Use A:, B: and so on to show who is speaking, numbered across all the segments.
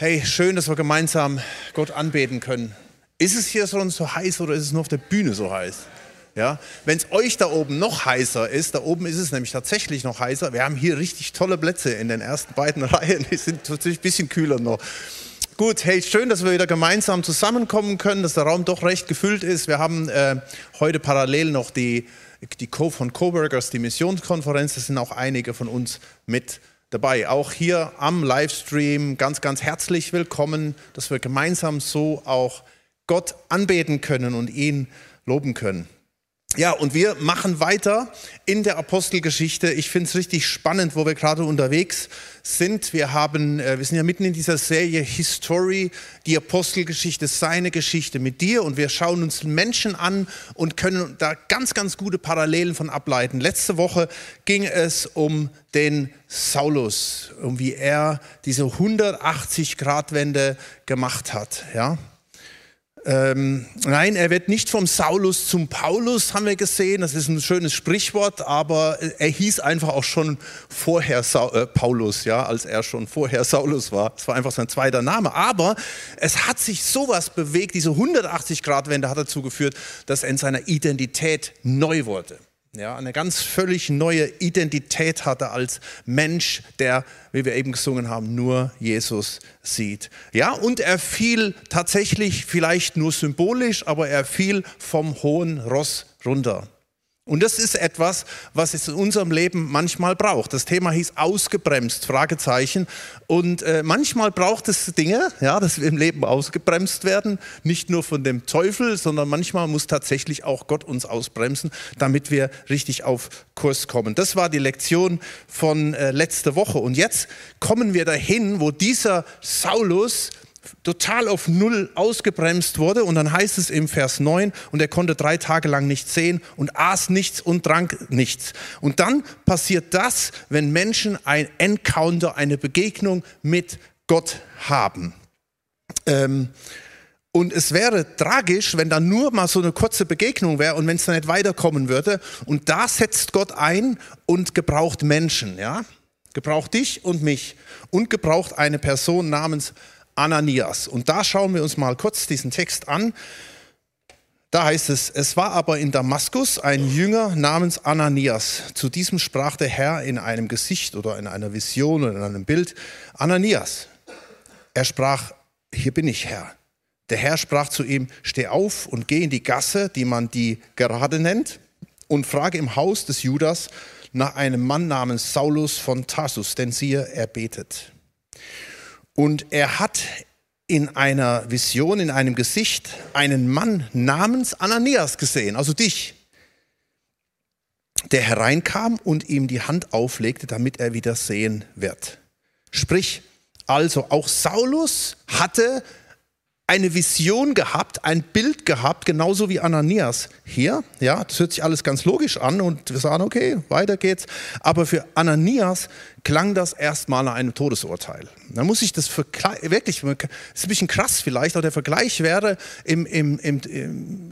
A: Hey, schön, dass wir gemeinsam Gott anbeten können. Ist es hier schon so heiß oder ist es nur auf der Bühne so heiß? Ja, wenn es euch da oben noch heißer ist, da oben ist es nämlich tatsächlich noch heißer. Wir haben hier richtig tolle Plätze in den ersten beiden Reihen. Die sind natürlich ein bisschen kühler noch. Gut, hey, schön, dass wir wieder gemeinsam zusammenkommen können, dass der Raum doch recht gefüllt ist. Wir haben äh, heute parallel noch die, die Co von Coworkers, die Missionskonferenz. Da sind auch einige von uns mit dabei. Auch hier am Livestream ganz, ganz herzlich willkommen, dass wir gemeinsam so auch Gott anbeten können und ihn loben können. Ja, und wir machen weiter in der Apostelgeschichte. Ich finde es richtig spannend, wo wir gerade unterwegs sind. Wir haben, äh, wir sind ja mitten in dieser Serie History, die Apostelgeschichte, seine Geschichte mit dir. Und wir schauen uns Menschen an und können da ganz, ganz gute Parallelen von ableiten. Letzte Woche ging es um den Saulus, um wie er diese 180-Grad-Wende gemacht hat. Ja, ähm, nein, er wird nicht vom Saulus zum Paulus, haben wir gesehen. Das ist ein schönes Sprichwort, aber er hieß einfach auch schon vorher Sa äh, Paulus, ja, als er schon vorher Saulus war. Es war einfach sein zweiter Name. Aber es hat sich sowas bewegt, diese 180-Grad-Wende hat dazu geführt, dass er in seiner Identität neu wurde ja, eine ganz völlig neue Identität hatte als Mensch, der, wie wir eben gesungen haben, nur Jesus sieht. Ja, und er fiel tatsächlich vielleicht nur symbolisch, aber er fiel vom hohen Ross runter. Und das ist etwas, was es in unserem Leben manchmal braucht. Das Thema hieß ausgebremst, Fragezeichen. Und äh, manchmal braucht es Dinge, ja, dass wir im Leben ausgebremst werden. Nicht nur von dem Teufel, sondern manchmal muss tatsächlich auch Gott uns ausbremsen, damit wir richtig auf Kurs kommen. Das war die Lektion von äh, letzter Woche. Und jetzt kommen wir dahin, wo dieser Saulus total auf Null ausgebremst wurde. Und dann heißt es im Vers 9, und er konnte drei Tage lang nichts sehen und aß nichts und trank nichts. Und dann passiert das, wenn Menschen ein Encounter, eine Begegnung mit Gott haben. Ähm, und es wäre tragisch, wenn da nur mal so eine kurze Begegnung wäre und wenn es dann nicht weiterkommen würde. Und da setzt Gott ein und gebraucht Menschen, ja? Gebraucht dich und mich und gebraucht eine Person namens Ananias. Und da schauen wir uns mal kurz diesen Text an. Da heißt es, es war aber in Damaskus ein Jünger namens Ananias. Zu diesem sprach der Herr in einem Gesicht oder in einer Vision oder in einem Bild, Ananias. Er sprach, hier bin ich Herr. Der Herr sprach zu ihm, steh auf und geh in die Gasse, die man die gerade nennt, und frage im Haus des Judas nach einem Mann namens Saulus von Tarsus, denn siehe, er betet. Und er hat in einer Vision, in einem Gesicht, einen Mann namens Ananias gesehen, also dich, der hereinkam und ihm die Hand auflegte, damit er wieder sehen wird. Sprich, also auch Saulus hatte eine Vision gehabt, ein Bild gehabt, genauso wie Ananias hier. Ja, das hört sich alles ganz logisch an und wir sagen, okay, weiter geht's. Aber für Ananias klang das erstmal nach einem Todesurteil. Da muss ich das wirklich, ist ein bisschen krass vielleicht, aber der Vergleich wäre, im, im, im,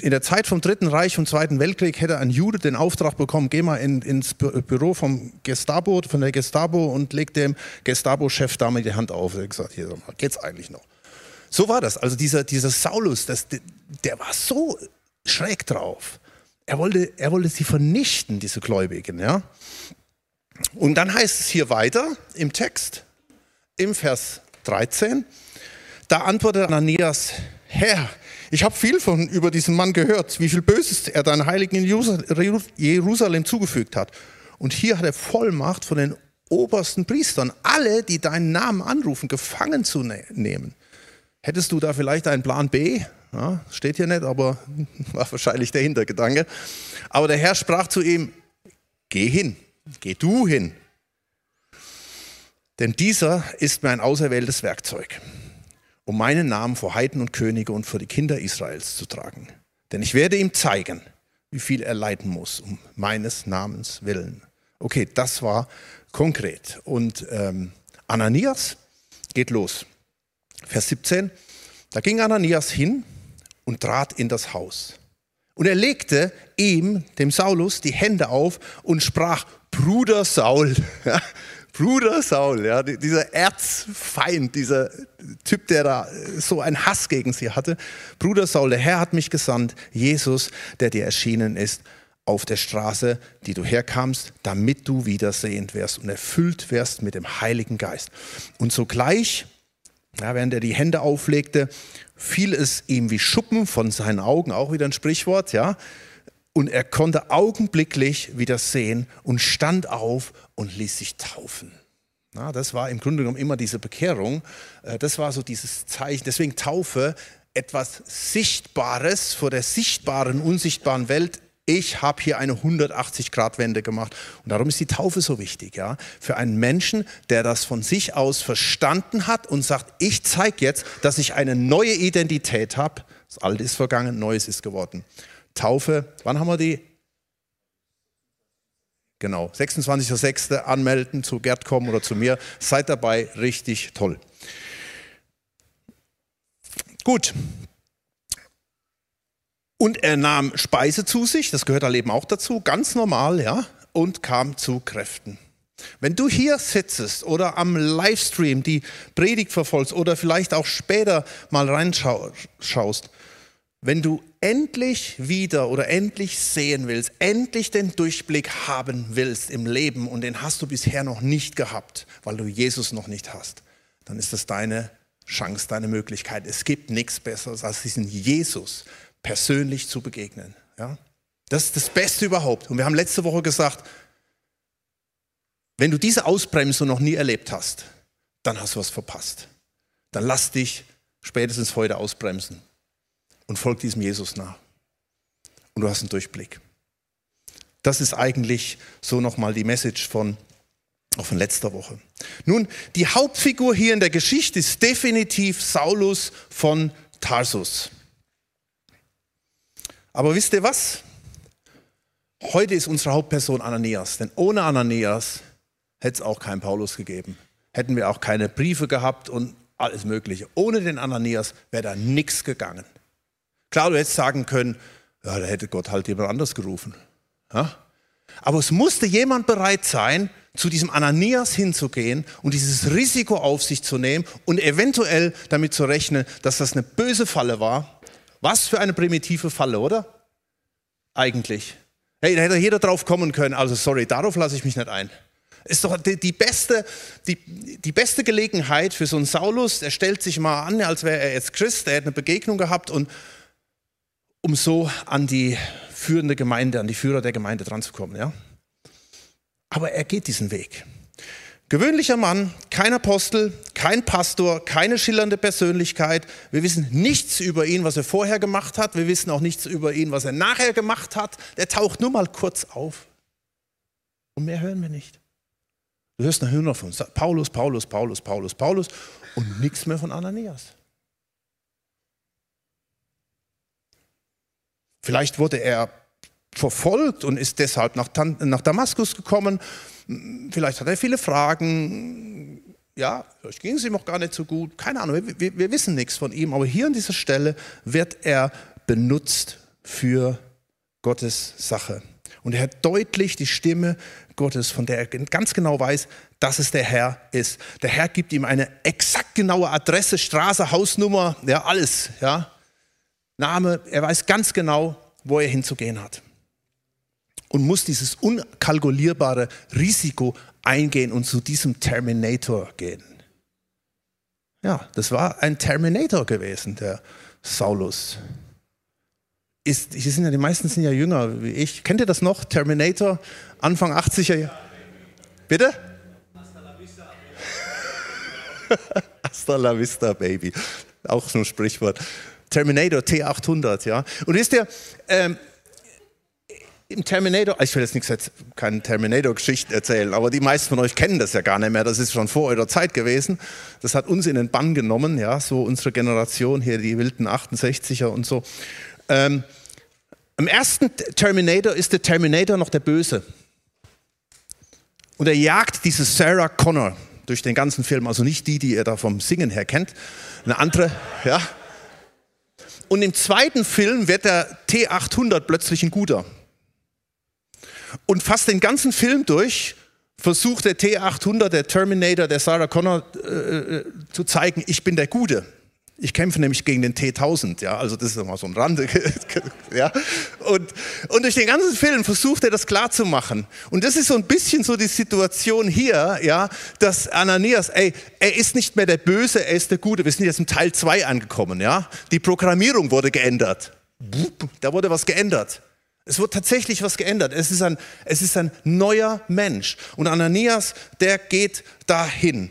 A: in der Zeit vom Dritten Reich und Zweiten Weltkrieg hätte ein Jude den Auftrag bekommen, geh mal in, ins Büro vom Gestapo, von der Gestapo und leg dem Gestapo-Chef damit die Hand auf. Er hat gesagt, hier, geht's eigentlich noch? So war das. Also dieser, dieser Saulus, das, der war so schräg drauf. Er wollte, er wollte sie vernichten, diese Gläubigen. Ja? Und dann heißt es hier weiter im Text, im Vers 13, da antwortet Ananias, Herr, ich habe viel von über diesen Mann gehört, wie viel Böses er deinen Heiligen in Jerusalem zugefügt hat. Und hier hat er Vollmacht von den obersten Priestern, alle, die deinen Namen anrufen, gefangen zu ne-, nehmen. Hättest du da vielleicht einen Plan B? Ja, steht hier nicht, aber war wahrscheinlich der Hintergedanke. Aber der Herr sprach zu ihm, geh hin, geh du hin. Denn dieser ist mein auserwähltes Werkzeug, um meinen Namen vor Heiden und Könige und vor die Kinder Israels zu tragen. Denn ich werde ihm zeigen, wie viel er leiden muss, um meines Namens willen. Okay, das war konkret. Und ähm, Ananias geht los. Vers 17, da ging Ananias hin und trat in das Haus. Und er legte ihm, dem Saulus, die Hände auf und sprach, Bruder Saul, Bruder Saul, ja, dieser Erzfeind, dieser Typ, der da so einen Hass gegen sie hatte. Bruder Saul, der Herr hat mich gesandt, Jesus, der dir erschienen ist auf der Straße, die du herkamst, damit du wiedersehend wirst und erfüllt wirst mit dem Heiligen Geist. Und sogleich, ja, während er die Hände auflegte, fiel es ihm wie Schuppen von seinen Augen, auch wieder ein Sprichwort, ja. Und er konnte augenblicklich wieder sehen und stand auf und ließ sich taufen. Na, das war im Grunde genommen immer diese Bekehrung. Äh, das war so dieses Zeichen. Deswegen Taufe, etwas Sichtbares vor der sichtbaren, unsichtbaren Welt ich habe hier eine 180-Grad-Wende gemacht. Und darum ist die Taufe so wichtig, ja. Für einen Menschen, der das von sich aus verstanden hat und sagt, ich zeige jetzt, dass ich eine neue Identität habe. Das Alte ist vergangen, Neues ist geworden. Taufe, wann haben wir die? Genau, 26.06. anmelden, zu Gerd kommen oder zu mir. Seid dabei, richtig toll. Gut, und er nahm Speise zu sich, das gehört da eben auch dazu, ganz normal, ja, und kam zu Kräften. Wenn du hier sitzt oder am Livestream die Predigt verfolgst oder vielleicht auch später mal reinschaust, wenn du endlich wieder oder endlich sehen willst, endlich den Durchblick haben willst im Leben und den hast du bisher noch nicht gehabt, weil du Jesus noch nicht hast, dann ist das deine Chance, deine Möglichkeit. Es gibt nichts Besseres als diesen Jesus, persönlich zu begegnen. Ja? Das ist das Beste überhaupt. Und wir haben letzte Woche gesagt, wenn du diese Ausbremsung noch nie erlebt hast, dann hast du was verpasst. Dann lass dich spätestens heute ausbremsen und folg diesem Jesus nach. Und du hast einen Durchblick. Das ist eigentlich so nochmal die Message von, von letzter Woche. Nun, die Hauptfigur hier in der Geschichte ist definitiv Saulus von Tarsus. Aber wisst ihr was? Heute ist unsere Hauptperson Ananias, denn ohne Ananias hätte es auch keinen Paulus gegeben. Hätten wir auch keine Briefe gehabt und alles Mögliche. Ohne den Ananias wäre da nichts gegangen. Klar, du hättest sagen können, ja, da hätte Gott halt jemand anders gerufen. Ja? Aber es musste jemand bereit sein, zu diesem Ananias hinzugehen und dieses Risiko auf sich zu nehmen und eventuell damit zu rechnen, dass das eine böse Falle war was für eine primitive Falle, oder? Eigentlich. Hey, da hätte jeder drauf kommen können. Also sorry, darauf lasse ich mich nicht ein. Ist doch die, die, beste, die, die beste Gelegenheit für so einen Saulus. Er stellt sich mal an, als wäre er jetzt Christ. Er hätte eine Begegnung gehabt und um so an die führende Gemeinde, an die Führer der Gemeinde dran zu kommen. Ja? Aber er geht diesen Weg. Gewöhnlicher Mann, kein Apostel, kein Pastor, keine schillernde Persönlichkeit. Wir wissen nichts über ihn, was er vorher gemacht hat. Wir wissen auch nichts über ihn, was er nachher gemacht hat. Der taucht nur mal kurz auf. Und mehr hören wir nicht. Du hörst nur noch von Paulus, Paulus, Paulus, Paulus, Paulus und nichts mehr von Ananias. Vielleicht wurde er verfolgt und ist deshalb nach Damaskus gekommen Vielleicht hat er viele Fragen. Ja, vielleicht ging es ihm auch gar nicht so gut. Keine Ahnung, wir, wir wissen nichts von ihm. Aber hier an dieser Stelle wird er benutzt für Gottes Sache. Und er hört deutlich die Stimme Gottes, von der er ganz genau weiß, dass es der Herr ist. Der Herr gibt ihm eine exakt genaue Adresse, Straße, Hausnummer, ja, alles, ja. Name, er weiß ganz genau, wo er hinzugehen hat und muss dieses unkalkulierbare Risiko eingehen und zu diesem Terminator gehen. Ja, das war ein Terminator gewesen, der Saulus. Ist, hier sind ja, die meisten sind ja jünger wie ich. Kennt ihr das noch? Terminator, Anfang 80er Jahre. Bitte? Hasta la vista. Baby. Auch so ein Sprichwort. Terminator T800, ja. Und wisst ihr, ähm, im Terminator, ich will jetzt nichts, keine Terminator-Geschichte erzählen, aber die meisten von euch kennen das ja gar nicht mehr. Das ist schon vor eurer Zeit gewesen. Das hat uns in den Bann genommen, ja, so unsere Generation hier, die wilden 68er und so. Ähm, Im ersten Terminator ist der Terminator noch der Böse. Und er jagt diese Sarah Connor durch den ganzen Film, also nicht die, die ihr da vom Singen her kennt, eine andere, ja. Und im zweiten Film wird der T800 plötzlich ein guter und fast den ganzen Film durch versucht der T800, der Terminator, der Sarah Connor äh, äh, zu zeigen, ich bin der Gute. Ich kämpfe nämlich gegen den T1000, ja, also das ist mal so ein Rande, ja. Und, und durch den ganzen Film versucht er das klarzumachen. Und das ist so ein bisschen so die Situation hier, ja, dass Ananias, ey, er ist nicht mehr der Böse, er ist der Gute. Wir sind jetzt im Teil 2 angekommen, ja. Die Programmierung wurde geändert. Da wurde was geändert. Es wird tatsächlich was geändert. Es ist ein, es ist ein neuer Mensch. Und Ananias, der geht dahin.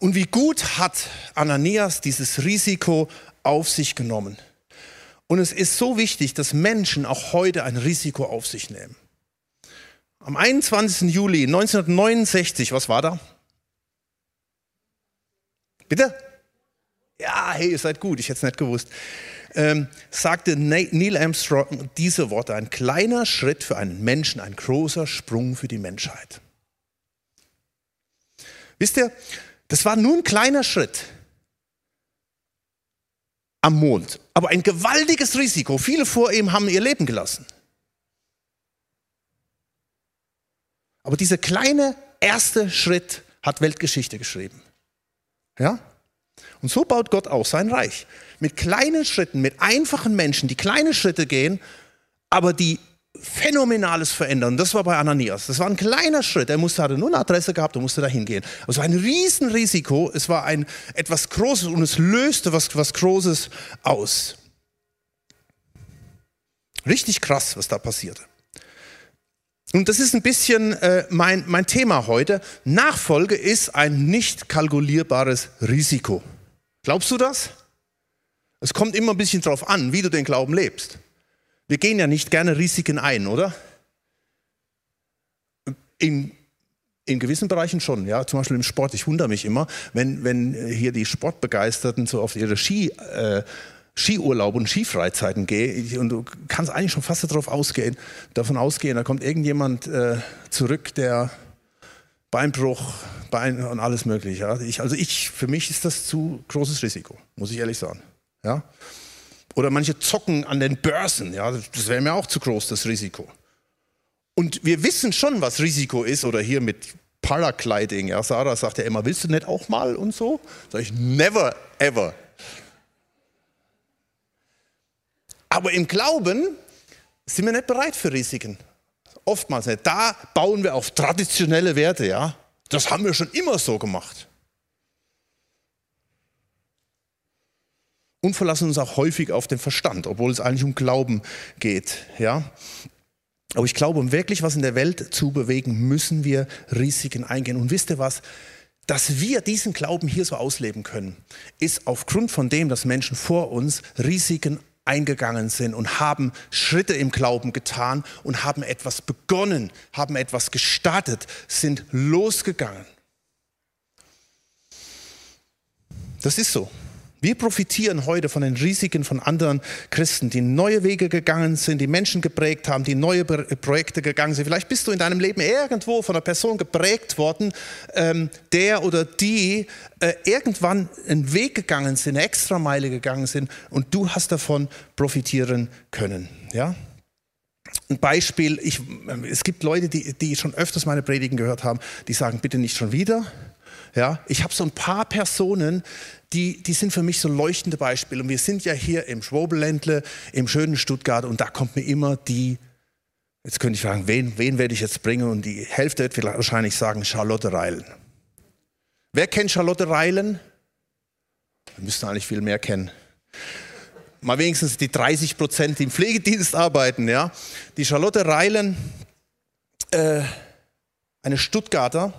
A: Und wie gut hat Ananias dieses Risiko auf sich genommen. Und es ist so wichtig, dass Menschen auch heute ein Risiko auf sich nehmen. Am 21. Juli 1969, was war da? Bitte? Ja, hey, ihr seid gut, ich hätte es nicht gewusst. Ähm, sagte Neil Armstrong diese Worte, ein kleiner Schritt für einen Menschen, ein großer Sprung für die Menschheit. Wisst ihr, das war nur ein kleiner Schritt am Mond, aber ein gewaltiges Risiko. Viele vor ihm haben ihr Leben gelassen. Aber dieser kleine erste Schritt hat Weltgeschichte geschrieben. Ja? Und so baut Gott auch sein Reich. Mit kleinen Schritten, mit einfachen Menschen, die kleine Schritte gehen, aber die Phänomenales verändern. Das war bei Ananias. Das war ein kleiner Schritt. Er musste, hatte nur eine Adresse gehabt und musste da hingehen. Es war ein Riesenrisiko. Es war ein etwas Großes und es löste was, was Großes aus. Richtig krass, was da passierte. Und das ist ein bisschen äh, mein, mein Thema heute. Nachfolge ist ein nicht kalkulierbares Risiko. Glaubst du das? Es kommt immer ein bisschen darauf an, wie du den Glauben lebst. Wir gehen ja nicht gerne Risiken ein, oder? In, in gewissen Bereichen schon, ja, zum Beispiel im Sport. Ich wundere mich immer, wenn, wenn hier die Sportbegeisterten so auf ihre Ski, äh, Skiurlaub und Skifreizeiten gehen und du kannst eigentlich schon fast darauf ausgehen, davon ausgehen, da kommt irgendjemand äh, zurück, der Beinbruch, Bein und alles mögliche. Ich, also ich, für mich ist das zu großes Risiko, muss ich ehrlich sagen. Ja. Oder manche zocken an den Börsen. Ja, das wäre mir auch zu groß, das Risiko. Und wir wissen schon, was Risiko ist. Oder hier mit Paragliding. Ja, Sarah sagt ja immer, willst du nicht auch mal und so? Sag ich, never, ever. Aber im Glauben sind wir nicht bereit für Risiken. Oftmals nicht. Da bauen wir auf traditionelle Werte, ja. Das haben wir schon immer so gemacht. und verlassen uns auch häufig auf den Verstand, obwohl es eigentlich um Glauben geht. Ja? Aber ich glaube, um wirklich was in der Welt zu bewegen, müssen wir Risiken eingehen. Und wisst ihr was? Dass wir diesen Glauben hier so ausleben können, ist aufgrund von dem, dass Menschen vor uns Risiken eingegangen sind und haben Schritte im Glauben getan und haben etwas begonnen, haben etwas gestartet, sind losgegangen. Das ist so. Wir profitieren heute von den Risiken von anderen Christen, die neue Wege gegangen sind, die Menschen geprägt haben, die neue Projekte gegangen sind. Vielleicht bist du in deinem Leben irgendwo von einer Person geprägt worden, ähm, der oder die äh, irgendwann einen Weg gegangen sind, eine Extrameile gegangen sind und du hast davon profitieren können. Ja? Ein Beispiel, ich, es gibt Leute, die, die schon öfters meine Predigen gehört haben, die sagen, bitte nicht schon wieder. Ja, ich habe so ein paar Personen, die, die sind für mich so leuchtende Beispiele. Und wir sind ja hier im Schwobeländle, im schönen Stuttgart und da kommt mir immer die, jetzt könnte ich fragen, wen, wen werde ich jetzt bringen? Und die Hälfte wird wahrscheinlich sagen, Charlotte Reilen. Wer kennt Charlotte Reilen? Wir müssten eigentlich viel mehr kennen. Mal wenigstens die 30 Prozent, die im Pflegedienst arbeiten. Ja? Die Charlotte Reilen, äh, eine Stuttgarter,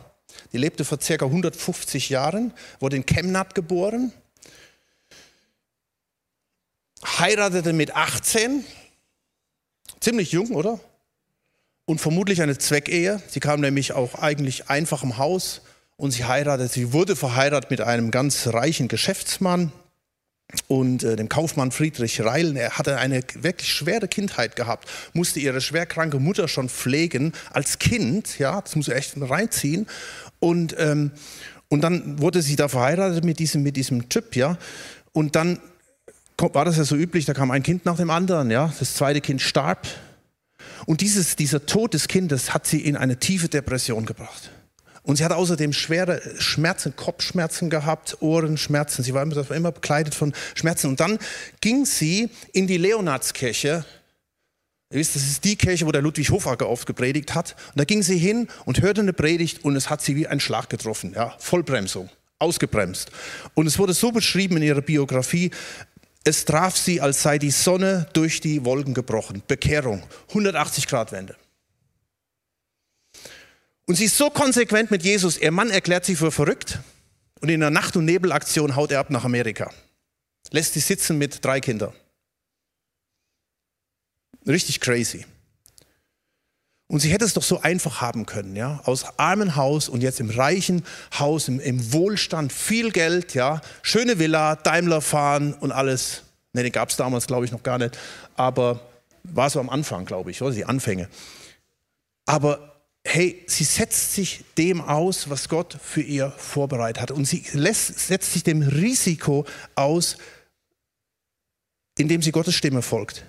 A: die lebte vor circa 150 Jahren, wurde in Chemnat geboren, heiratete mit 18, ziemlich jung, oder? Und vermutlich eine Zweckehe. Sie kam nämlich auch eigentlich einfach im Haus und sie heiratete. Sie wurde verheiratet mit einem ganz reichen Geschäftsmann und äh, dem Kaufmann Friedrich Reilen. Er hatte eine wirklich schwere Kindheit gehabt, musste ihre schwerkranke Mutter schon pflegen als Kind. Ja, das muss er echt reinziehen. Und, ähm, und dann wurde sie da verheiratet mit diesem, mit diesem Typ, ja. Und dann war das ja so üblich, da kam ein Kind nach dem anderen, ja. Das zweite Kind starb. Und dieses, dieser Tod des Kindes hat sie in eine tiefe Depression gebracht. Und sie hat außerdem schwere Schmerzen, Kopfschmerzen gehabt, Ohrenschmerzen. Sie war immer, immer bekleidet von Schmerzen. Und dann ging sie in die Leonardskirche. Ihr wisst, das ist die Kirche, wo der Ludwig Hofacker oft gepredigt hat. Und da ging sie hin und hörte eine Predigt und es hat sie wie ein Schlag getroffen. Ja, Vollbremsung, ausgebremst. Und es wurde so beschrieben in ihrer Biografie, es traf sie, als sei die Sonne durch die Wolken gebrochen. Bekehrung, 180 Grad Wende. Und sie ist so konsequent mit Jesus, ihr Mann erklärt sie für verrückt und in einer Nacht- und Nebelaktion haut er ab nach Amerika. Lässt sie sitzen mit drei Kindern. Richtig crazy. Und sie hätte es doch so einfach haben können, ja, aus armen Haus und jetzt im reichen Haus, im, im Wohlstand, viel Geld, ja, schöne Villa, Daimler fahren und alles. Ne, den gab es damals, glaube ich, noch gar nicht, aber war so am Anfang, glaube ich, oder die Anfänge. Aber hey, sie setzt sich dem aus, was Gott für ihr vorbereitet hat. Und sie lässt, setzt sich dem Risiko aus, indem sie Gottes Stimme folgt.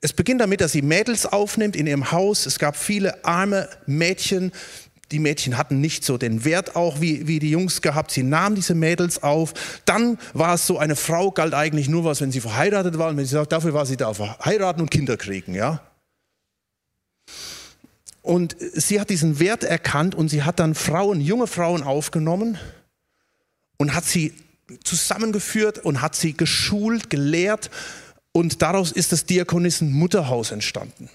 A: Es beginnt damit, dass sie Mädels aufnimmt in ihrem Haus. Es gab viele arme Mädchen. Die Mädchen hatten nicht so den Wert auch wie, wie die Jungs gehabt. Sie nahmen diese Mädels auf. Dann war es so, eine Frau galt eigentlich nur was, wenn sie verheiratet war. Und wenn sie sagt, dafür war sie da, verheiraten und Kinder kriegen, ja. Und sie hat diesen Wert erkannt und sie hat dann Frauen, junge Frauen aufgenommen und hat sie zusammengeführt und hat sie geschult, gelehrt und daraus ist das Diakonissen Mutterhaus entstanden.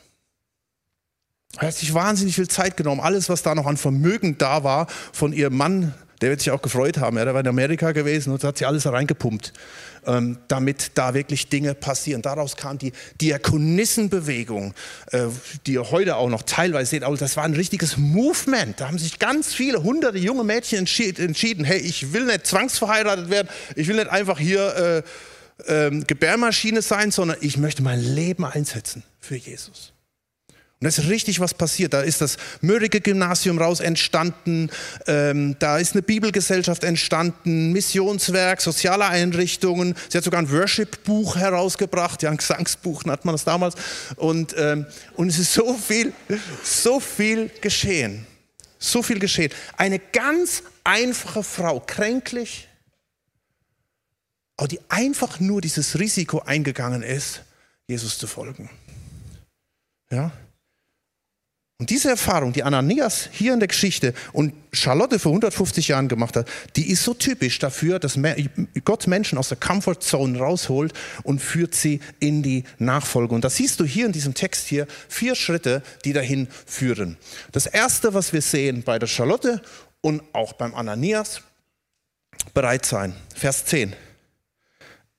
A: Er hat sich wahnsinnig viel Zeit genommen. Alles, was da noch an Vermögen da war von ihrem Mann, der wird sich auch gefreut haben. Der war in Amerika gewesen und hat sie alles reingepumpt, ähm, damit da wirklich Dinge passieren. Daraus kam die Diakonissenbewegung, äh, die ihr heute auch noch teilweise seht. Aber das war ein richtiges Movement. Da haben sich ganz viele hunderte junge Mädchen entschieden, hey, ich will nicht zwangsverheiratet werden, ich will nicht einfach hier äh, äh, Gebärmaschine sein, sondern ich möchte mein Leben einsetzen für Jesus. Und da ist richtig was passiert. Da ist das Mörike Gymnasium raus entstanden, ähm, da ist eine Bibelgesellschaft entstanden, Missionswerk, soziale Einrichtungen. Sie hat sogar ein Worship-Buch herausgebracht, ja, ein Gesangsbuch nannte man das damals. Und, ähm, und es ist so viel, so viel geschehen. So viel geschehen. Eine ganz einfache Frau, kränklich, aber die einfach nur dieses Risiko eingegangen ist, Jesus zu folgen. Ja? Und diese Erfahrung, die Ananias hier in der Geschichte und Charlotte vor 150 Jahren gemacht hat, die ist so typisch dafür, dass Gott Menschen aus der Comfortzone rausholt und führt sie in die Nachfolge. Und das siehst du hier in diesem Text hier, vier Schritte, die dahin führen. Das erste, was wir sehen bei der Charlotte und auch beim Ananias, bereit sein. Vers 10.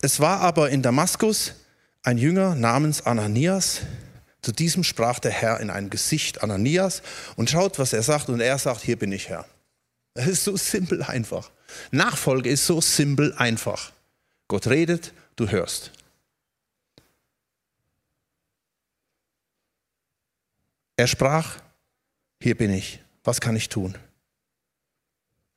A: Es war aber in Damaskus ein Jünger namens Ananias, zu diesem sprach der Herr in ein Gesicht Ananias und schaut, was er sagt. Und er sagt, hier bin ich Herr. Das ist so simpel einfach. Nachfolge ist so simpel einfach. Gott redet, du hörst. Er sprach, hier bin ich. Was kann ich tun?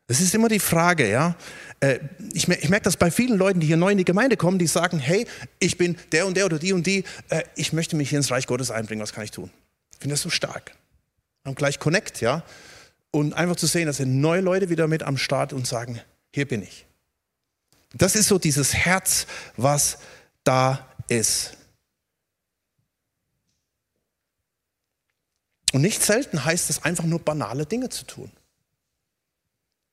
A: Das ist immer die Frage, ja. Äh, ich, ich merke das bei vielen Leuten, die hier neu in die Gemeinde kommen, die sagen, hey, ich bin der und der oder die und die, äh, ich möchte mich hier ins Reich Gottes einbringen, was kann ich tun? Ich finde das so stark. Und gleich Connect, ja. Und einfach zu sehen, dass sind neue Leute wieder mit am Start und sagen, hier bin ich. Das ist so dieses Herz, was da ist. Und nicht selten heißt es einfach nur banale Dinge zu tun.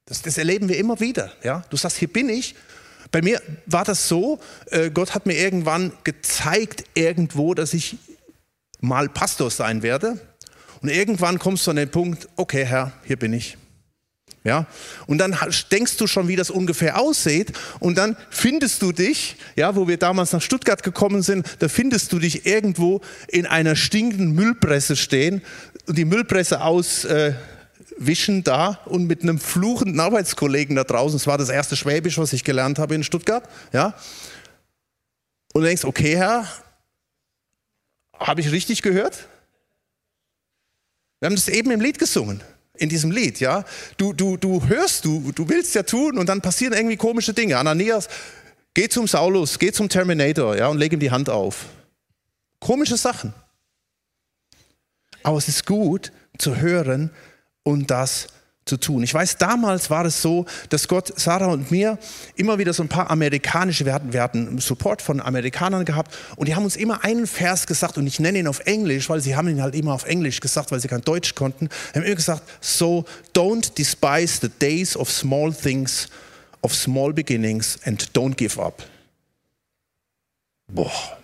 A: Das, das erleben wir immer wieder. Ja? Du sagst, hier bin ich. Bei mir war das so, äh, Gott hat mir irgendwann gezeigt irgendwo, dass ich mal Pastor sein werde. Und irgendwann kommst du an den Punkt, okay Herr, hier bin ich. Ja, und dann denkst du schon, wie das ungefähr aussieht, und dann findest du dich, ja, wo wir damals nach Stuttgart gekommen sind, da findest du dich irgendwo in einer stinkenden Müllpresse stehen und die Müllpresse aus, äh, wischen da und mit einem fluchenden Arbeitskollegen da draußen, das war das erste Schwäbisch, was ich gelernt habe in Stuttgart, ja. Und du denkst, okay, Herr, habe ich richtig gehört? Wir haben das eben im Lied gesungen, in diesem Lied, ja. Du, du, du hörst, du, du willst ja tun und dann passieren irgendwie komische Dinge. Ananias, geh zum Saulus, geh zum Terminator, ja, und leg ihm die Hand auf. Komische Sachen. aber es ist gut zu hören und das zu tun. Ich weiß, damals war es so, dass Gott Sarah und mir immer wieder so ein paar amerikanische, wir hatten, wir hatten Support von Amerikanern gehabt und die haben uns immer einen Vers gesagt und ich nenne ihn auf Englisch, weil sie haben ihn halt immer auf Englisch gesagt, weil sie kein Deutsch konnten. Sie haben immer gesagt, so don't despise the days of small things, of small beginnings and don't give up. Boah.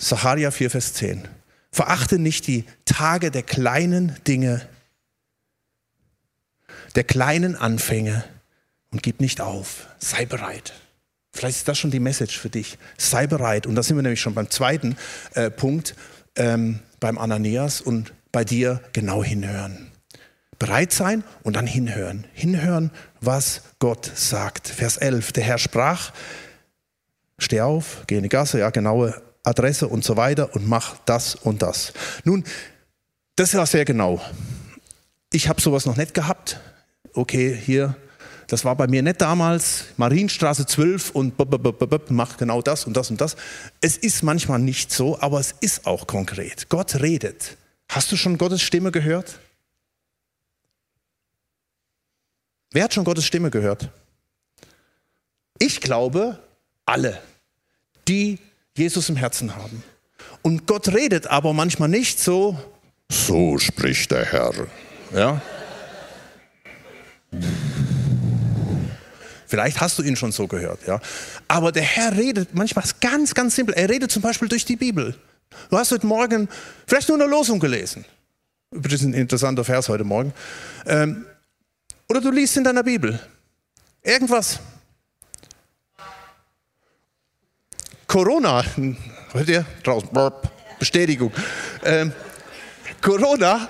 A: Sacharia 4, Vers 10. Verachte nicht die Tage der kleinen Dinge, der kleinen Anfänge und gib nicht auf. Sei bereit. Vielleicht ist das schon die Message für dich. Sei bereit. Und da sind wir nämlich schon beim zweiten äh, Punkt, ähm, beim Ananias und bei dir genau hinhören. Bereit sein und dann hinhören. Hinhören, was Gott sagt. Vers 11. Der Herr sprach, steh auf, geh in die Gasse, ja, genaue Adresse und so weiter und mach das und das. Nun, das war sehr genau. Ich habe sowas noch nicht gehabt okay, hier, das war bei mir nicht damals, Marienstraße 12 und mach genau das und das und das. Es ist manchmal nicht so, aber es ist auch konkret. Gott redet. Hast du schon Gottes Stimme gehört? Wer hat schon Gottes Stimme gehört? Ich glaube, alle, die Jesus im Herzen haben. Und Gott redet aber manchmal nicht so, so spricht der Herr. Ja? Vielleicht hast du ihn schon so gehört, ja. Aber der Herr redet manchmal ganz, ganz simpel. Er redet zum Beispiel durch die Bibel. Du hast heute Morgen vielleicht nur eine Losung gelesen. Übrigens ein interessanter Vers heute Morgen. Ähm, oder du liest in deiner Bibel. Irgendwas. Corona, hört ihr? Draußen, Bestätigung. Ähm, Corona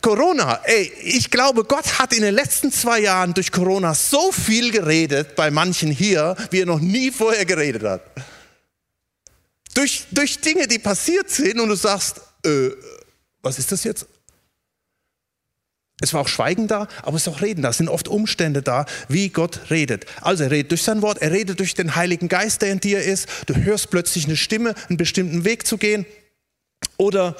A: Corona, ey, ich glaube, Gott hat in den letzten zwei Jahren durch Corona so viel geredet bei manchen hier, wie er noch nie vorher geredet hat. Durch, durch Dinge, die passiert sind und du sagst, äh, was ist das jetzt? Es war auch Schweigen da, aber es ist auch Reden da. Es sind oft Umstände da, wie Gott redet. Also er redet durch sein Wort, er redet durch den Heiligen Geist, der in dir ist. Du hörst plötzlich eine Stimme, einen bestimmten Weg zu gehen. Oder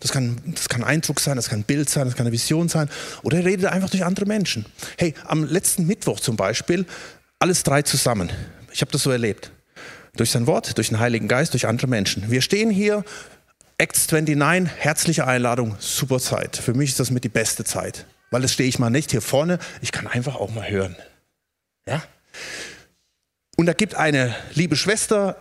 A: das kann, das kann Eindruck sein, das kann ein Bild sein, das kann eine Vision sein. Oder er redet einfach durch andere Menschen. Hey, am letzten Mittwoch zum Beispiel, alles drei zusammen. Ich habe das so erlebt. Durch sein Wort, durch den Heiligen Geist, durch andere Menschen. Wir stehen hier, Acts 29, herzliche Einladung, super Zeit. Für mich ist das mit die beste Zeit. Weil das stehe ich mal nicht hier vorne, ich kann einfach auch mal hören. Ja? Und da gibt eine liebe Schwester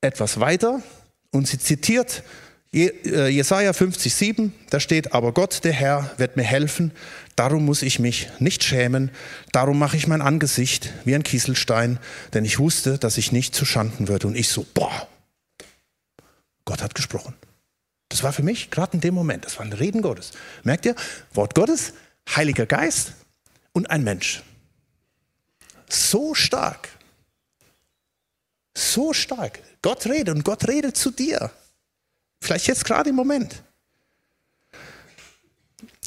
A: etwas weiter und sie zitiert Jesaja 50, 7, da steht, aber Gott, der Herr, wird mir helfen, darum muss ich mich nicht schämen, darum mache ich mein Angesicht wie ein Kieselstein, denn ich wusste, dass ich nicht zu Schanden würde. Und ich so, boah, Gott hat gesprochen. Das war für mich gerade in dem Moment, das war ein Reden Gottes. Merkt ihr? Wort Gottes, Heiliger Geist und ein Mensch. So stark. So stark. Gott redet und Gott redet zu dir. Vielleicht jetzt gerade im Moment.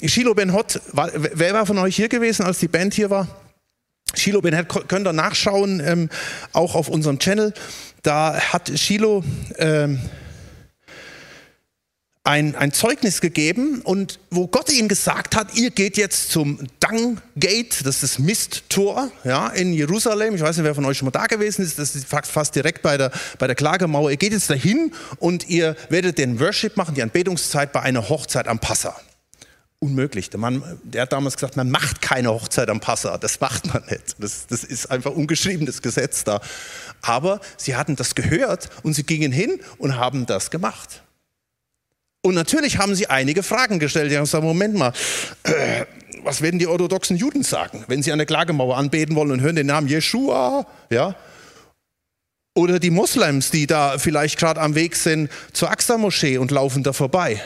A: Shiloh Ben Hot, wer war von euch hier gewesen, als die Band hier war? Shiloh Ben Hot könnt ihr nachschauen, ähm, auch auf unserem Channel. Da hat Shiloh ähm, ein, ein Zeugnis gegeben und wo Gott ihnen gesagt hat, ihr geht jetzt zum Dung Gate, das ist das Misttor ja, in Jerusalem. Ich weiß nicht, wer von euch schon mal da gewesen ist, das ist fast direkt bei der, bei der Klagemauer. Ihr geht jetzt dahin und ihr werdet den Worship machen, die Anbetungszeit bei einer Hochzeit am Passa. Unmöglich. Der Mann, der hat damals gesagt, man macht keine Hochzeit am Passa. Das macht man nicht. Das, das ist einfach ungeschriebenes Gesetz da. Aber sie hatten das gehört und sie gingen hin und haben das gemacht. Und natürlich haben sie einige Fragen gestellt. Die haben gesagt, Moment mal, äh, was werden die orthodoxen Juden sagen, wenn sie an der Klagemauer anbeten wollen und hören den Namen Jeshua? Ja? Oder die Moslems, die da vielleicht gerade am Weg sind zur Aqsa-Moschee und laufen da vorbei.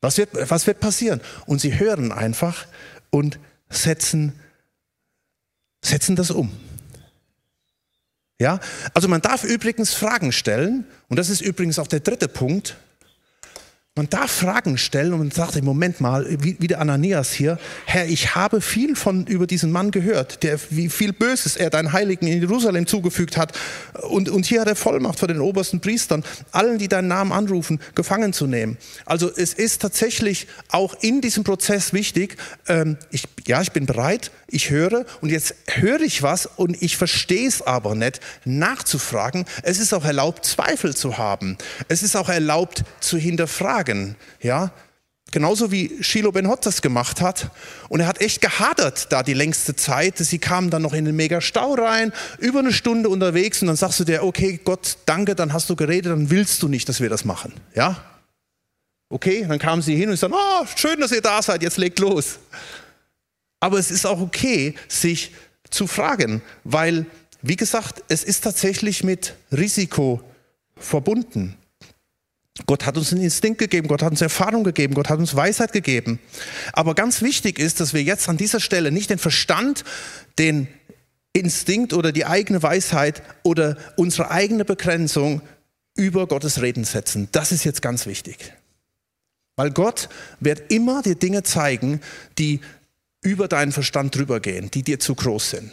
A: Was wird, was wird passieren? Und sie hören einfach und setzen, setzen das um. Ja? Also man darf übrigens Fragen stellen, und das ist übrigens auch der dritte Punkt, Man darf Fragen stellen und man sagt im Moment mal, wie, wie, der Ananias hier, Herr, ich habe viel von über diesen Mann gehört, der, wie viel Böses er deinen Heiligen in Jerusalem zugefügt hat. Und, und hier hat er Vollmacht vor den obersten Priestern, allen, die deinen Namen anrufen, gefangen zu nehmen. Also es ist tatsächlich auch in diesem Prozess wichtig, ähm, ich, ja, ich bin bereit, ich höre und jetzt höre ich was und ich verstehe es aber nicht, nachzufragen. Es ist auch erlaubt, Zweifel zu haben. Es ist auch erlaubt, zu hinterfragen. Ja, Genauso wie Shiloh Ben Hot das gemacht hat. Und er hat echt gehadert da die längste Zeit. Sie kamen dann noch in den Mega-Stau rein, über eine Stunde unterwegs und dann sagst du dir, okay, Gott, danke, dann hast du geredet, dann willst du nicht, dass wir das machen. Ja? Okay, dann kamen sie hin und sagten, oh, schön, dass ihr da seid, jetzt legt los. Aber es ist auch okay, sich zu fragen, weil, wie gesagt, es ist tatsächlich mit Risiko verbunden. Gott hat uns einen Instinkt gegeben, Gott hat uns Erfahrung gegeben, Gott hat uns Weisheit gegeben. Aber ganz wichtig ist, dass wir jetzt an dieser Stelle nicht den Verstand, den Instinkt oder die eigene Weisheit oder unsere eigene Begrenzung über Gottes Reden setzen. Das ist jetzt ganz wichtig. Weil Gott wird immer die Dinge zeigen, die über deinen Verstand drüber gehen, die dir zu groß sind.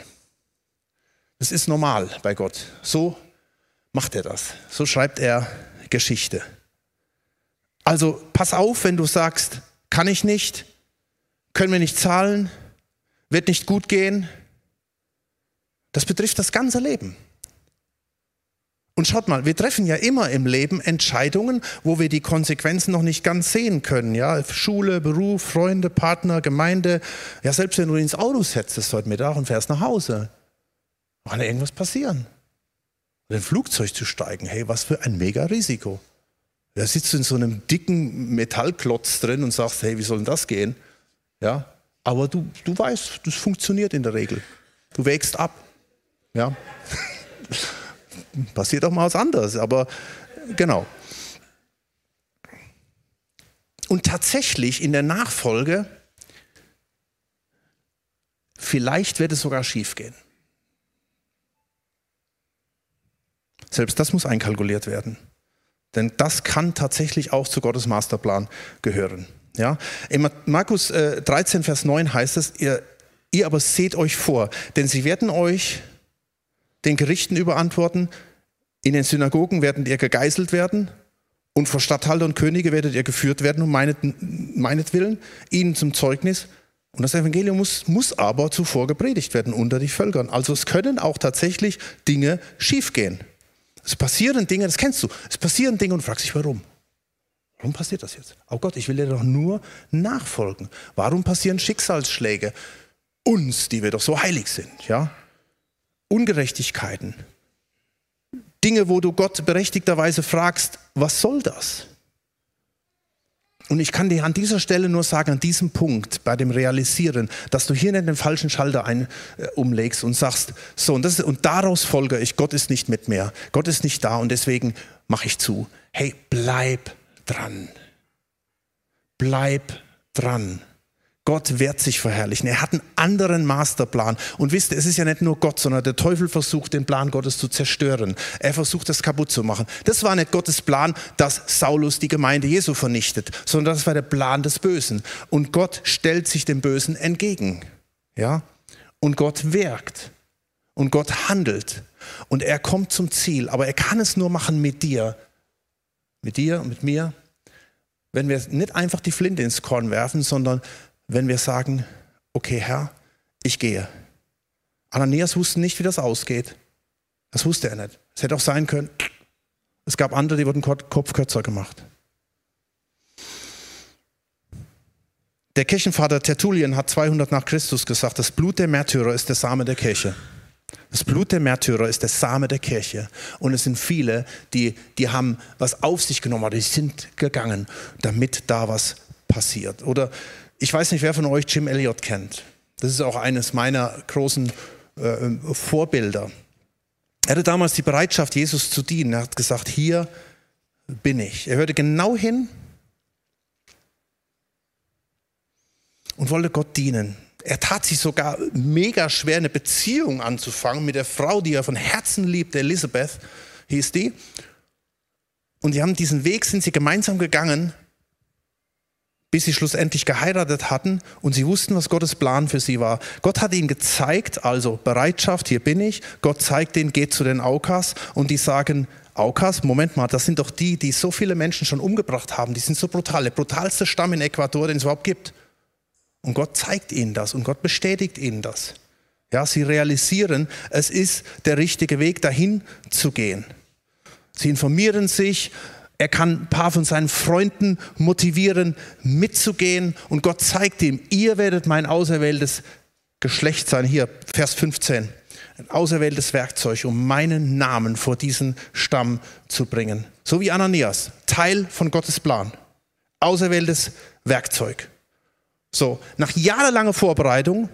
A: Das ist normal bei Gott. So macht er das. So schreibt er Geschichte. Also pass auf, wenn du sagst, kann ich nicht, können wir nicht zahlen, wird nicht gut gehen. Das betrifft das ganze Leben. Und schaut mal, wir treffen ja immer im Leben Entscheidungen, wo wir die Konsequenzen noch nicht ganz sehen können. Ja, Schule, Beruf, Freunde, Partner, Gemeinde. Ja, selbst wenn du ins Auto setzt heute Mittag und fährst nach Hause, kann irgendwas passieren. In ein Flugzeug zu steigen, hey, was für ein mega Risiko. Da sitzt du in so einem dicken Metallklotz drin und sagst, hey, wie soll denn das gehen? Ja, aber du, du weißt, das funktioniert in der Regel. Du wägst ab. Ja. Passiert auch mal was anderes, aber genau. Und tatsächlich in der Nachfolge, vielleicht wird es sogar schief gehen. Selbst das muss einkalkuliert werden. Denn das kann tatsächlich auch zu Gottes Masterplan gehören. Ja? In Markus 13, äh, Vers 9 heißt es, ihr, ihr aber seht euch vor, denn sie werden euch den Gerichten überantworten. In den Synagogen werdet ihr gegeißelt werden und vor Statthalter und Könige werdet ihr geführt werden um meinet, meinetwillen, ihnen zum Zeugnis. Und das Evangelium muss, muss aber zuvor gepredigt werden unter die Völkern. Also es können auch tatsächlich Dinge schiefgehen. Es passieren Dinge, das kennst du. Es passieren Dinge und fragst dich, warum? Warum passiert das jetzt? Oh Gott, ich will dir doch nur nachfolgen. Warum passieren Schicksalsschläge uns, die wir doch so heilig sind? Ja? Ungerechtigkeiten, Dinge, wo du Gott berechtigterweise fragst, was soll das? Und ich kann dir an dieser Stelle nur sagen, an diesem Punkt, bei dem Realisieren, dass du hier nicht den falschen Schalter ein, äh, umlegst und sagst, so, und, das, und daraus folge ich, Gott ist nicht mit mir, Gott ist nicht da und deswegen mache ich zu. Hey, bleib dran. Bleib dran. Gott wird sich verherrlichen. Er hat einen anderen Masterplan. Und wisst ihr, es ist ja nicht nur Gott, sondern der Teufel versucht, den Plan Gottes zu zerstören. Er versucht, das kaputt zu machen. Das war nicht Gottes Plan, dass Saulus die Gemeinde Jesu vernichtet, sondern das war der Plan des Bösen. Und Gott stellt sich dem Bösen entgegen. Ja? Und Gott wirkt. Und Gott handelt. Und er kommt zum Ziel. Aber er kann es nur machen mit dir. Mit dir und mit mir. Wenn wir nicht einfach die Flinte ins Korn werfen, sondern wenn wir sagen, okay Herr, ich gehe. Ananias wusste nicht, wie das ausgeht. Das wusste er nicht. Es hätte auch sein können, es gab andere, die wurden Kopf kürzer gemacht. Der Kirchenvater Tertullien hat 200 nach Christus gesagt, das Blut der Märtyrer ist der Same der Kirche. Das Blut der Märtyrer ist der Same der Kirche. Und es sind viele, die, die haben was auf sich genommen, die sind gegangen, damit da was passiert. Oder ich weiß nicht, wer von euch Jim Elliot kennt. Das ist auch eines meiner großen äh, Vorbilder. Er hatte damals die Bereitschaft, Jesus zu dienen. Er hat gesagt, hier bin ich. Er hörte genau hin und wollte Gott dienen. Er tat sich sogar mega schwer, eine Beziehung anzufangen mit der Frau, die er von Herzen liebt, Elisabeth hieß die. Und die haben diesen Weg, sind sie gemeinsam gegangen bis sie schlussendlich geheiratet hatten und sie wussten, was Gottes Plan für sie war. Gott hat ihnen gezeigt, also Bereitschaft, hier bin ich. Gott zeigt ihnen, geht zu den Aukas und die sagen, Aukas, Moment mal, das sind doch die, die so viele Menschen schon umgebracht haben. Die sind so brutal, der brutalste Stamm in Ecuador, den es überhaupt gibt. Und Gott zeigt ihnen das und Gott bestätigt ihnen das. Ja, sie realisieren, es ist der richtige Weg, dahin zu gehen. Sie informieren sich, er kann ein paar von seinen Freunden motivieren, mitzugehen. Und Gott zeigt ihm, ihr werdet mein auserwähltes Geschlecht sein. Hier, Vers 15. Ein auserwähltes Werkzeug, um meinen Namen vor diesen Stamm zu bringen. So wie Ananias, Teil von Gottes Plan. Auserwähltes Werkzeug. So, nach jahrelanger Vorbereitung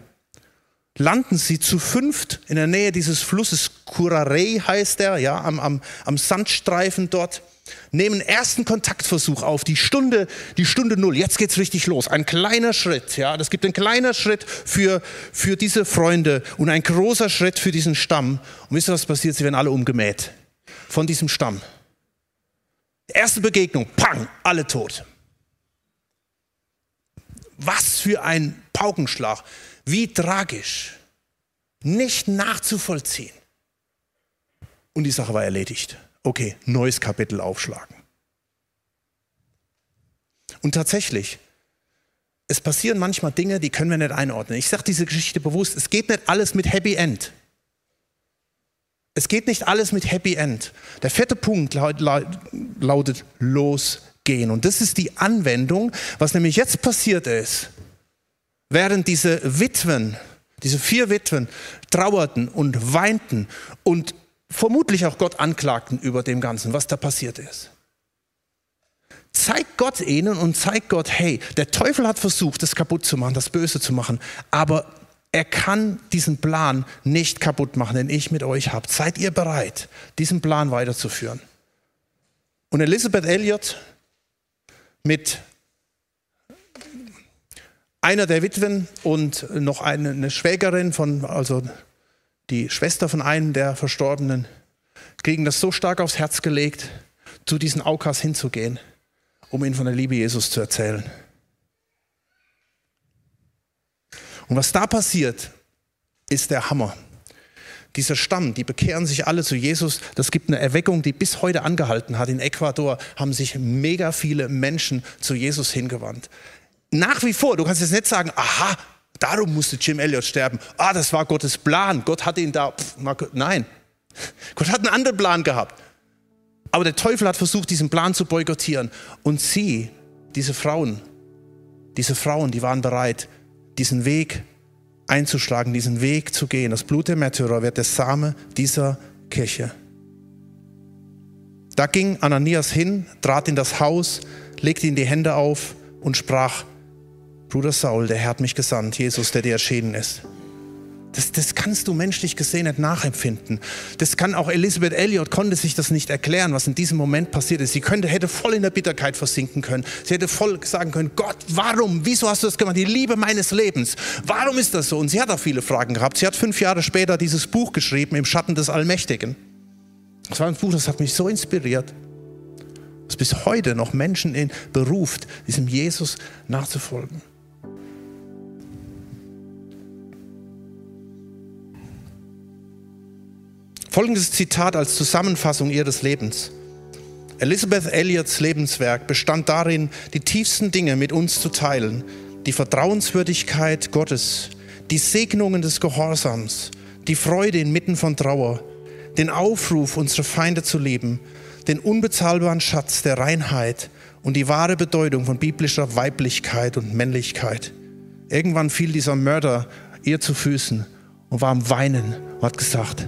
A: landen sie zu fünft in der Nähe dieses Flusses Curarey heißt er, ja, am, am, am Sandstreifen dort nehmen ersten Kontaktversuch auf, die Stunde, die Stunde Null. Jetzt geht's richtig los. Ein kleiner Schritt, ja. Das gibt einen kleiner Schritt für, für diese Freunde und ein großer Schritt für diesen Stamm. Und wisst ihr, was passiert? Sie werden alle umgemäht von diesem Stamm. Erste Begegnung, pang, alle tot. Was für ein Paukenschlag. Wie tragisch. Nicht nachzuvollziehen. Und die Sache war erledigt okay, neues Kapitel aufschlagen. Und tatsächlich, es passieren manchmal Dinge, die können wir nicht einordnen. Ich sage diese Geschichte bewusst, es geht nicht alles mit Happy End. Es geht nicht alles mit Happy End. Der vierte Punkt lautet losgehen. Und das ist die Anwendung, was nämlich jetzt passiert ist. Während diese Witwen, diese vier Witwen trauerten und weinten und vermutlich auch Gott anklagten über dem Ganzen, was da passiert ist. Zeigt Gott ihnen und zeigt Gott, hey, der Teufel hat versucht, das kaputt zu machen, das Böse zu machen, aber er kann diesen Plan nicht kaputt machen, den ich mit euch habe. Seid ihr bereit, diesen Plan weiterzuführen? Und Elizabeth Elliot mit einer der Witwen und noch eine, eine Schwägerin von, also die Schwester von einem der Verstorbenen, kriegen das so stark aufs Herz gelegt, zu diesen Aukas hinzugehen, um ihnen von der Liebe Jesus zu erzählen. Und was da passiert, ist der Hammer. Dieser Stamm, die bekehren sich alle zu Jesus. Das gibt eine Erweckung, die bis heute angehalten hat. In Ecuador haben sich mega viele Menschen zu Jesus hingewandt. Nach wie vor, du kannst jetzt nicht sagen, aha, Darum musste Jim Elliot sterben. Ah, das war Gottes Plan. Gott hatte ihn da. Pff, nein. Gott hat einen anderen Plan gehabt. Aber der Teufel hat versucht, diesen Plan zu boykottieren. Und sie, diese Frauen, diese Frauen, die waren bereit, diesen Weg einzuschlagen, diesen Weg zu gehen. Das Blut der Märtyrer wird der Same dieser Kirche. Da ging Ananias hin, trat in das Haus, legte ihm die Hände auf und sprach, Bruder Saul, der Herr hat mich gesandt, Jesus, der dir erschienen ist. Das, das kannst du menschlich gesehen nicht nachempfinden. Das kann auch Elisabeth Elliot, konnte sich das nicht erklären, was in diesem Moment passiert ist. Sie könnte, hätte voll in der Bitterkeit versinken können. Sie hätte voll sagen können, Gott, warum, wieso hast du das gemacht? Die Liebe meines Lebens. Warum ist das so? Und sie hat auch viele Fragen gehabt. Sie hat fünf Jahre später dieses Buch geschrieben, Im Schatten des Allmächtigen. Das war ein Buch, das hat mich so inspiriert. Das bis heute noch Menschen in, beruft, diesem Jesus nachzufolgen. Folgendes Zitat als Zusammenfassung ihres Lebens. Elizabeth Elliots Lebenswerk bestand darin, die tiefsten Dinge mit uns zu teilen, die Vertrauenswürdigkeit Gottes, die Segnungen des Gehorsams, die Freude inmitten von Trauer, den Aufruf, unsere Feinde zu lieben, den unbezahlbaren Schatz der Reinheit und die wahre Bedeutung von biblischer Weiblichkeit und Männlichkeit. Irgendwann fiel dieser Mörder ihr zu Füßen und war am Weinen und hat gesagt,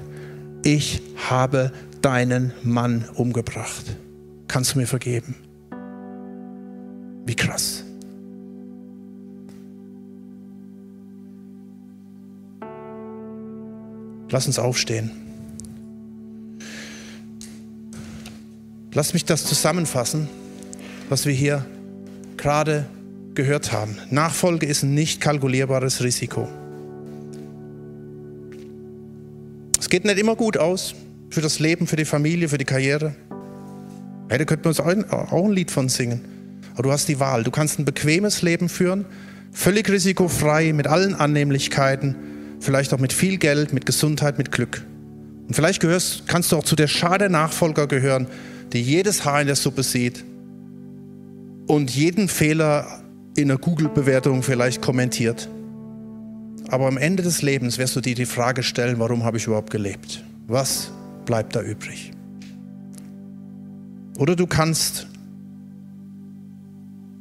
A: ich habe deinen Mann umgebracht. Kannst du mir vergeben? Wie krass. Lass uns aufstehen. Lass mich das zusammenfassen, was wir hier gerade gehört haben. Nachfolge ist ein nicht kalkulierbares Risiko. Es geht nicht immer gut aus für das Leben, für die Familie, für die Karriere. Hey, da könnten wir uns auch ein Lied von singen. Aber du hast die Wahl. Du kannst ein bequemes Leben führen, völlig risikofrei, mit allen Annehmlichkeiten, vielleicht auch mit viel Geld, mit Gesundheit, mit Glück. Und vielleicht gehörst, kannst du auch zu der Schar der Nachfolger gehören, die jedes Haar in der Suppe sieht und jeden Fehler in der Google-Bewertung vielleicht kommentiert. Aber am Ende des Lebens wirst du dir die Frage stellen, warum habe ich überhaupt gelebt? Was bleibt da übrig? Oder du kannst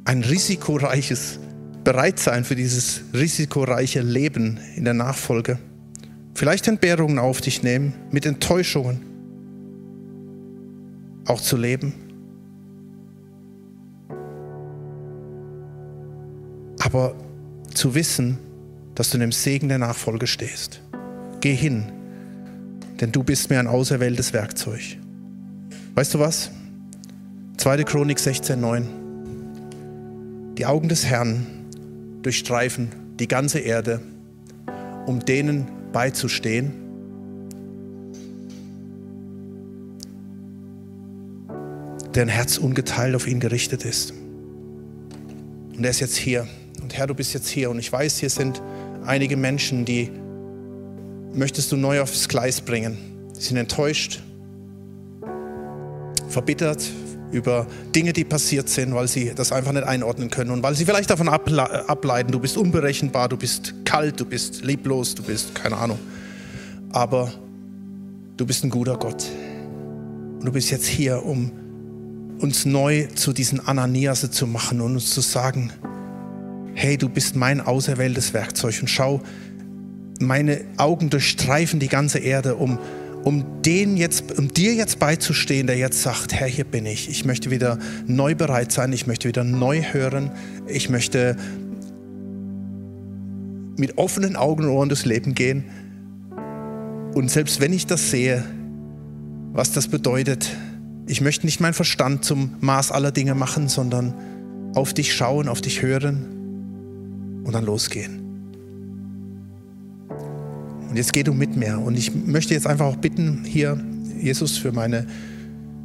A: ein risikoreiches bereit sein für dieses risikoreiche Leben in der Nachfolge. Vielleicht Entbehrungen auf dich nehmen, mit Enttäuschungen auch zu leben. Aber zu wissen, dass du in dem Segen der Nachfolge stehst. Geh hin, denn du bist mir ein auserwähltes Werkzeug. Weißt du was? 2. Chronik 16,9. Die Augen des Herrn durchstreifen die ganze Erde, um denen beizustehen, deren Herz ungeteilt auf ihn gerichtet ist. Und er ist jetzt hier. Und Herr, du bist jetzt hier. Und ich weiß, hier sind einige Menschen, die möchtest du neu aufs Gleis bringen. Sie sind enttäuscht, verbittert über Dinge, die passiert sind, weil sie das einfach nicht einordnen können und weil sie vielleicht davon ableiten, du bist unberechenbar, du bist kalt, du bist lieblos, du bist keine Ahnung. Aber du bist ein guter Gott. Und du bist jetzt hier, um uns neu zu diesen Ananias zu machen und uns zu sagen, hey, du bist mein auserwähltes Werkzeug und schau, meine Augen durchstreifen die ganze Erde, um, um, den jetzt, um dir jetzt beizustehen, der jetzt sagt, Herr, hier bin ich. Ich möchte wieder neu bereit sein, ich möchte wieder neu hören, ich möchte mit offenen Augen und Ohren durchs Leben gehen. Und selbst wenn ich das sehe, was das bedeutet, ich möchte nicht meinen Verstand zum Maß aller Dinge machen, sondern auf dich schauen, auf dich hören und dann losgehen. Und jetzt geh du mit mir. Und ich möchte jetzt einfach auch bitten, hier, Jesus, für meine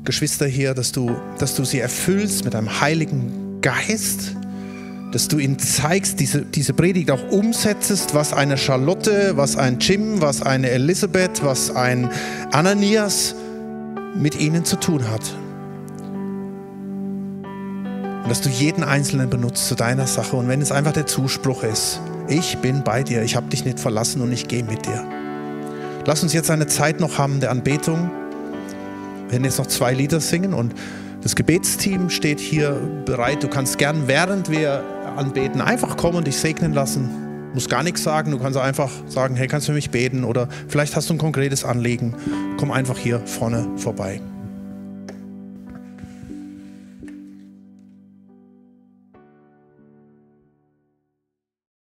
A: Geschwister hier, dass du, dass du sie erfüllst mit einem heiligen Geist, dass du ihnen zeigst, diese, diese Predigt auch umsetzt, was eine Charlotte, was ein Jim, was eine Elisabeth, was ein Ananias, mit ihnen zu tun hat. Dass du jeden Einzelnen benutzt zu deiner Sache. Und wenn es einfach der Zuspruch ist, ich bin bei dir, ich habe dich nicht verlassen und ich gehe mit dir. Lass uns jetzt eine Zeit noch haben der Anbetung. Wir werden jetzt noch zwei Lieder singen und das Gebetsteam steht hier bereit. Du kannst gern, während wir anbeten, einfach kommen und dich segnen lassen. Du musst gar nichts sagen, du kannst einfach sagen, hey, kannst du für mich beten oder vielleicht hast du ein konkretes Anliegen. Komm einfach hier vorne vorbei.